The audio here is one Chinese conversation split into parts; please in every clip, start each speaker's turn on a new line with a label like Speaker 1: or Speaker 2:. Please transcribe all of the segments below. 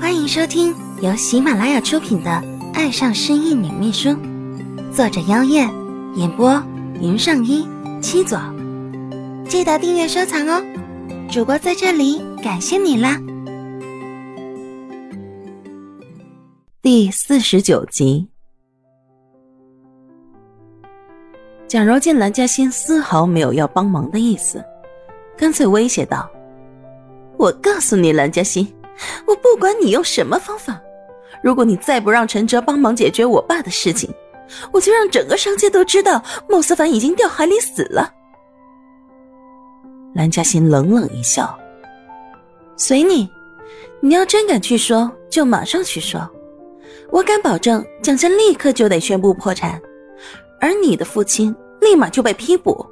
Speaker 1: 欢迎收听由喜马拉雅出品的《爱上失忆女秘书》，作者：妖艳，演播：云上一七左。记得订阅收藏哦！主播在这里感谢你啦！
Speaker 2: 第四十九集，蒋柔见蓝嘉欣丝毫没有要帮忙的意思，干脆威胁道：“我告诉你，蓝嘉欣。”我不管你用什么方法，如果你再不让陈哲帮忙解决我爸的事情，我就让整个商界都知道孟思凡已经掉海里死了。蓝嘉欣冷冷一笑：“随你，你要真敢去说，就马上去说。我敢保证，蒋家立刻就得宣布破产，而你的父亲立马就被批捕。”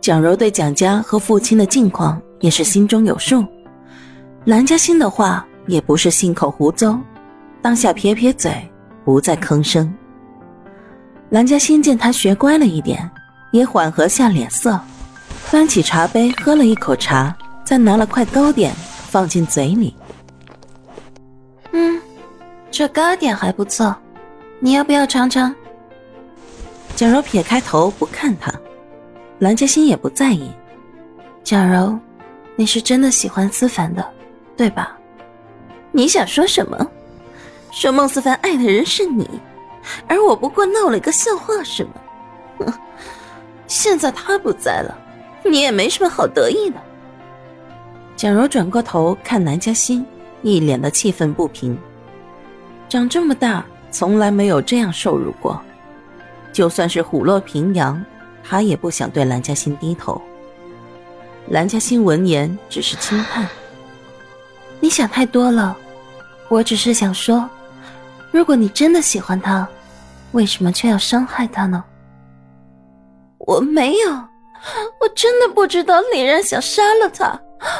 Speaker 2: 蒋柔对蒋家和父亲的近况也是心中有数。蓝嘉欣的话也不是信口胡诌，当下撇撇嘴，不再吭声。蓝嘉欣见他学乖了一点，也缓和下脸色，端起茶杯喝了一口茶，再拿了块糕点放进嘴里。
Speaker 1: 嗯，这糕点还不错，你要不要尝尝？
Speaker 2: 蒋柔撇开头不看他，蓝嘉欣也不在意。
Speaker 1: 蒋柔，你是真的喜欢思凡的？对吧？
Speaker 2: 你想说什么？说孟思凡爱的人是你，而我不过闹了一个笑话是吗？哼！现在他不在了，你也没什么好得意的。蒋柔转过头看南嘉欣，一脸的气愤不平。长这么大，从来没有这样受辱过，就算是虎落平阳，他也不想对蓝嘉欣低头。蓝嘉欣闻言，只是轻叹。
Speaker 1: 你想太多了，我只是想说，如果你真的喜欢他，为什么却要伤害他呢？
Speaker 2: 我没有，我真的不知道李然想杀了他。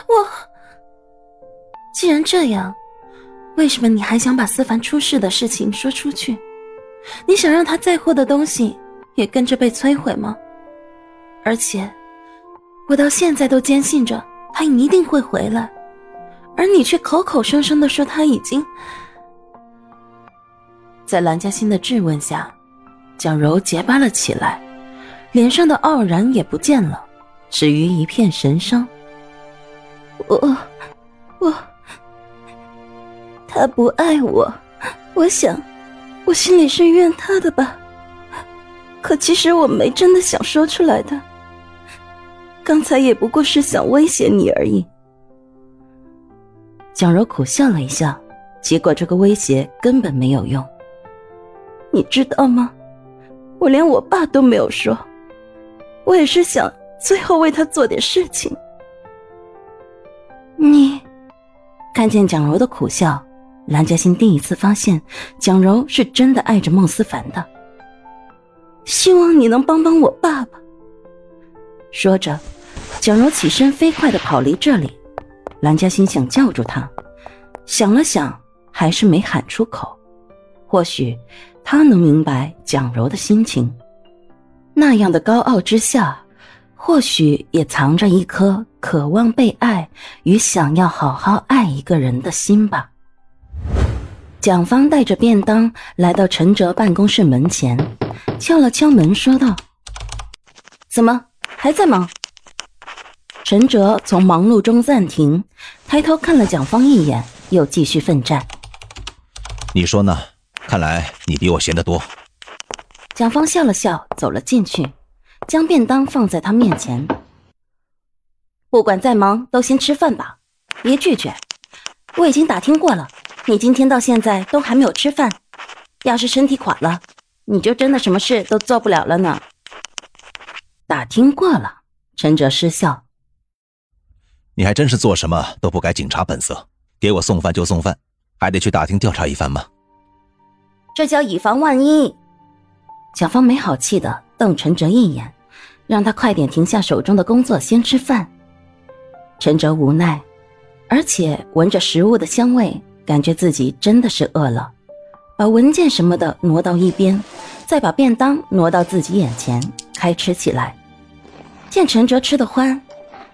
Speaker 2: 我
Speaker 1: 既然这样，为什么你还想把思凡出事的事情说出去？你想让他在乎的东西也跟着被摧毁吗？而且，我到现在都坚信着他一定会回来。而你却口口声声的说他已经……
Speaker 2: 在蓝嘉欣的质问下，蒋柔结巴了起来，脸上的傲然也不见了，止于一片神伤。我……我……他不爱我，我想，我心里是怨他的吧。可其实我没真的想说出来的，刚才也不过是想威胁你而已。蒋柔苦笑了一下，结果这个威胁根本没有用。你知道吗？我连我爸都没有说，我也是想最后为他做点事情。
Speaker 1: 你
Speaker 2: 看见蒋柔的苦笑，蓝嘉欣第一次发现蒋柔是真的爱着孟思凡的。希望你能帮帮我爸爸。说着，蒋柔起身飞快的跑离这里。蓝嘉欣想叫住他，想了想，还是没喊出口。或许他能明白蒋柔的心情，那样的高傲之下，或许也藏着一颗渴望被爱与想要好好爱一个人的心吧。蒋芳带着便当来到陈哲办公室门前，敲了敲门，说道：“怎么还在忙？”陈哲从忙碌中暂停，抬头看了蒋方一眼，又继续奋战。
Speaker 3: 你说呢？看来你比我闲得多。
Speaker 2: 蒋方笑了笑，走了进去，将便当放在他面前。不管再忙，都先吃饭吧，别拒绝。我已经打听过了，你今天到现在都还没有吃饭。要是身体垮了，你就真的什么事都做不了了呢。打听过了，陈哲失笑。
Speaker 3: 你还真是做什么都不改警察本色，给我送饭就送饭，还得去打听调查一番吗？
Speaker 2: 这叫以防万一。蒋芳没好气的瞪陈哲一眼，让他快点停下手中的工作，先吃饭。陈哲无奈，而且闻着食物的香味，感觉自己真的是饿了，把文件什么的挪到一边，再把便当挪到自己眼前，开吃起来。见陈哲吃得欢。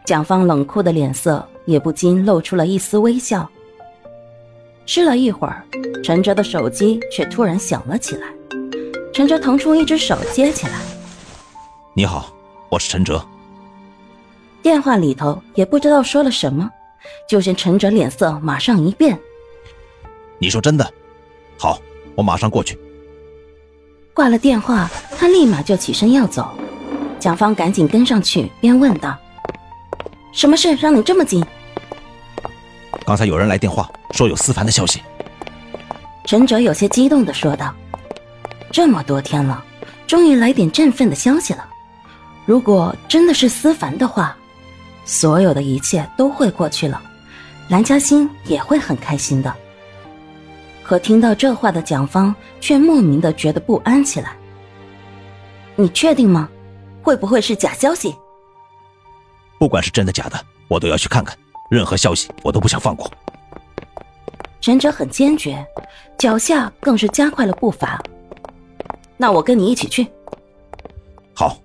Speaker 2: 蒋方冷酷的脸色也不禁露出了一丝微笑。吃了一会儿，陈哲的手机却突然响了起来。陈哲腾出一只手接起来：“
Speaker 3: 你好，我是陈哲。”
Speaker 2: 电话里头也不知道说了什么，就见陈哲脸色马上一变：“
Speaker 3: 你说真的？好，我马上过去。”
Speaker 2: 挂了电话，他立马就起身要走。蒋方赶紧跟上去，边问道：“什么事让你这么急？”
Speaker 3: 刚才有人来电话，说有思凡的消息。
Speaker 2: 陈哲有些激动的说道：“这么多天了，终于来点振奋的消息了。如果真的是思凡的话，所有的一切都会过去了，蓝嘉欣也会很开心的。”可听到这话的蒋方却莫名的觉得不安起来。“你确定吗？会不会是假消息？”“
Speaker 3: 不管是真的假的，我都要去看看。”任何消息我都不想放过。
Speaker 2: 陈哲很坚决，脚下更是加快了步伐。那我跟你一起去。
Speaker 3: 好。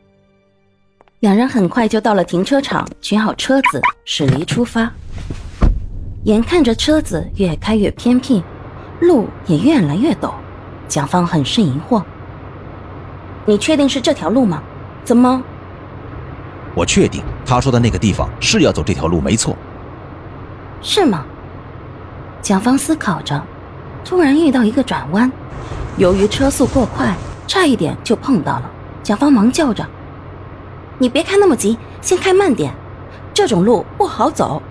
Speaker 2: 两人很快就到了停车场，取好车子，驶离出发。眼看着车子越开越偏僻，路也越来越陡，蒋方很是疑惑：“你确定是这条路吗？怎么？”
Speaker 3: 我确定他说的那个地方是要走这条路，没错。
Speaker 2: 是吗？蒋芳思考着，突然遇到一个转弯，由于车速过快，差一点就碰到了。蒋芳忙叫着：“你别开那么急，先开慢点，这种路不好走。”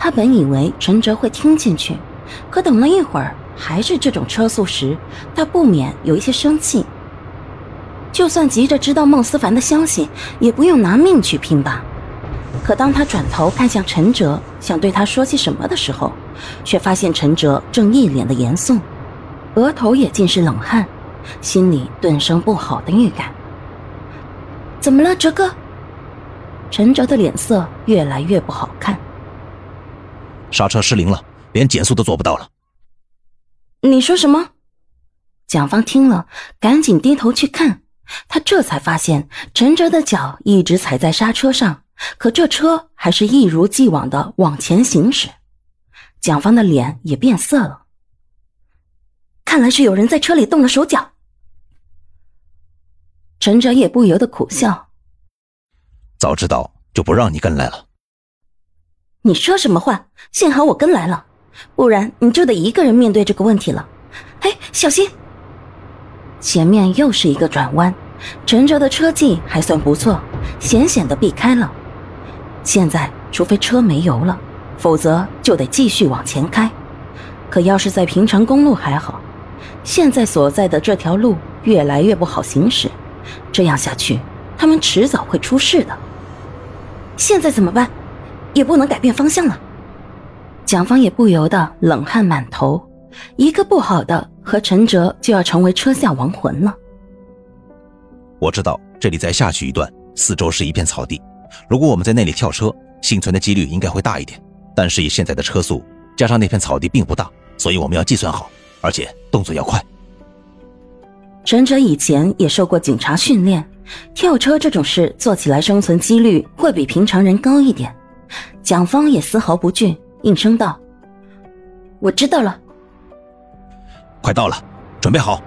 Speaker 2: 他本以为陈哲会听进去，可等了一会儿，还是这种车速时，他不免有一些生气。就算急着知道孟思凡的消息，也不用拿命去拼吧。可当他转头看向陈哲，想对他说些什么的时候，却发现陈哲正一脸的严肃，额头也尽是冷汗，心里顿生不好的预感。怎么了，哲哥？陈哲的脸色越来越不好看。
Speaker 3: 刹车失灵了，连减速都做不到了。
Speaker 2: 你说什么？蒋方听了，赶紧低头去看，他这才发现陈哲的脚一直踩在刹车上。可这车还是一如既往的往前行驶，蒋芳的脸也变色了。看来是有人在车里动了手脚。陈哲也不由得苦笑。
Speaker 3: 早知道就不让你跟来了。
Speaker 2: 你说什么话？幸好我跟来了，不然你就得一个人面对这个问题了。哎，小心！前面又是一个转弯，陈哲的车技还算不错，险险的避开了。现在，除非车没油了，否则就得继续往前开。可要是在平常公路还好，现在所在的这条路越来越不好行驶，这样下去，他们迟早会出事的。现在怎么办？也不能改变方向了。蒋芳也不由得冷汗满头，一个不好的，和陈哲就要成为车下亡魂了。
Speaker 3: 我知道这里再下去一段，四周是一片草地。如果我们在那里跳车，幸存的几率应该会大一点。但是以现在的车速，加上那片草地并不大，所以我们要计算好，而且动作要快。
Speaker 2: 陈哲以前也受过警察训练，跳车这种事做起来生存几率会比平常人高一点。蒋方也丝毫不惧，应声道：“我知道了。”
Speaker 3: 快到了，准备好。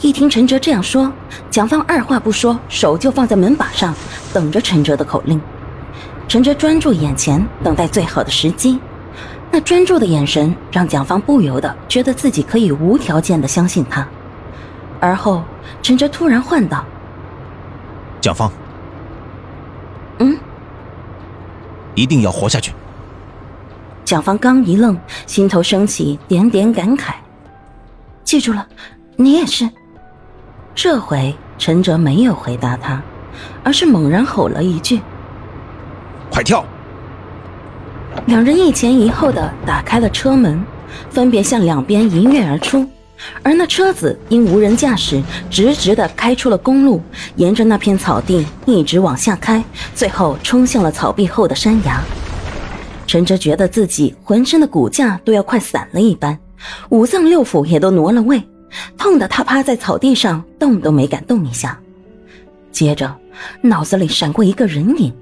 Speaker 2: 一听陈哲这样说，蒋方二话不说，手就放在门把上，等着陈哲的口令。陈哲专注眼前，等待最好的时机。那专注的眼神让蒋方不由得觉得自己可以无条件的相信他。而后，陈哲突然唤道：“
Speaker 3: 蒋方，
Speaker 2: 嗯，
Speaker 3: 一定要活下去。”
Speaker 2: 蒋方刚一愣，心头升起点点感慨。记住了，你也是。这回陈哲没有回答他，而是猛然吼了一句：“
Speaker 3: 快跳！”
Speaker 2: 两人一前一后的打开了车门，分别向两边一跃而出。而那车子因无人驾驶，直直的开出了公路，沿着那片草地一直往下开，最后冲向了草壁后的山崖。陈哲觉得自己浑身的骨架都要快散了一般，五脏六腑也都挪了位。痛得他趴在草地上，动都没敢动一下。接着，脑子里闪过一个人影，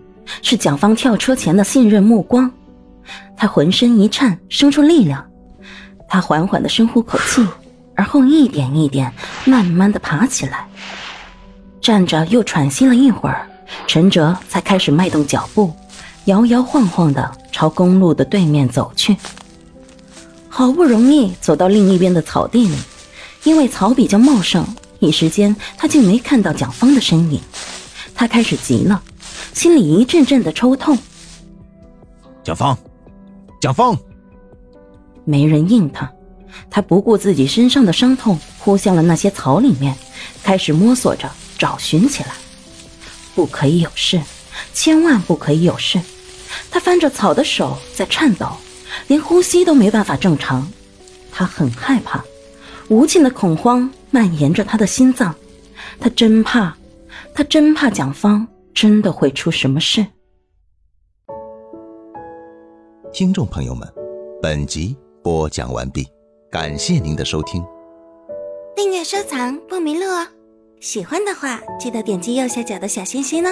Speaker 2: 是蒋芳跳车前的信任目光。他浑身一颤，生出力量。他缓缓的深呼口气，而后一点一点慢慢的爬起来。站着又喘息了一会儿，陈哲才开始迈动脚步，摇摇晃晃的朝公路的对面走去。好不容易走到另一边的草地里，因为草比较茂盛，一时间他竟没看到蒋芳的身影。他开始急了，心里一阵阵的抽痛。
Speaker 3: 蒋芳，蒋芳，
Speaker 2: 没人应他，他不顾自己身上的伤痛，扑向了那些草里面，开始摸索着找寻起来。不可以有事，千万不可以有事！他翻着草的手在颤抖。连呼吸都没办法正常，他很害怕，无尽的恐慌蔓延着他的心脏，他真怕，他真怕蒋芳真的会出什么事。
Speaker 3: 听众朋友们，本集播讲完毕，感谢您的收听，
Speaker 1: 订阅收藏不迷路哦，喜欢的话记得点击右下角的小心心呢。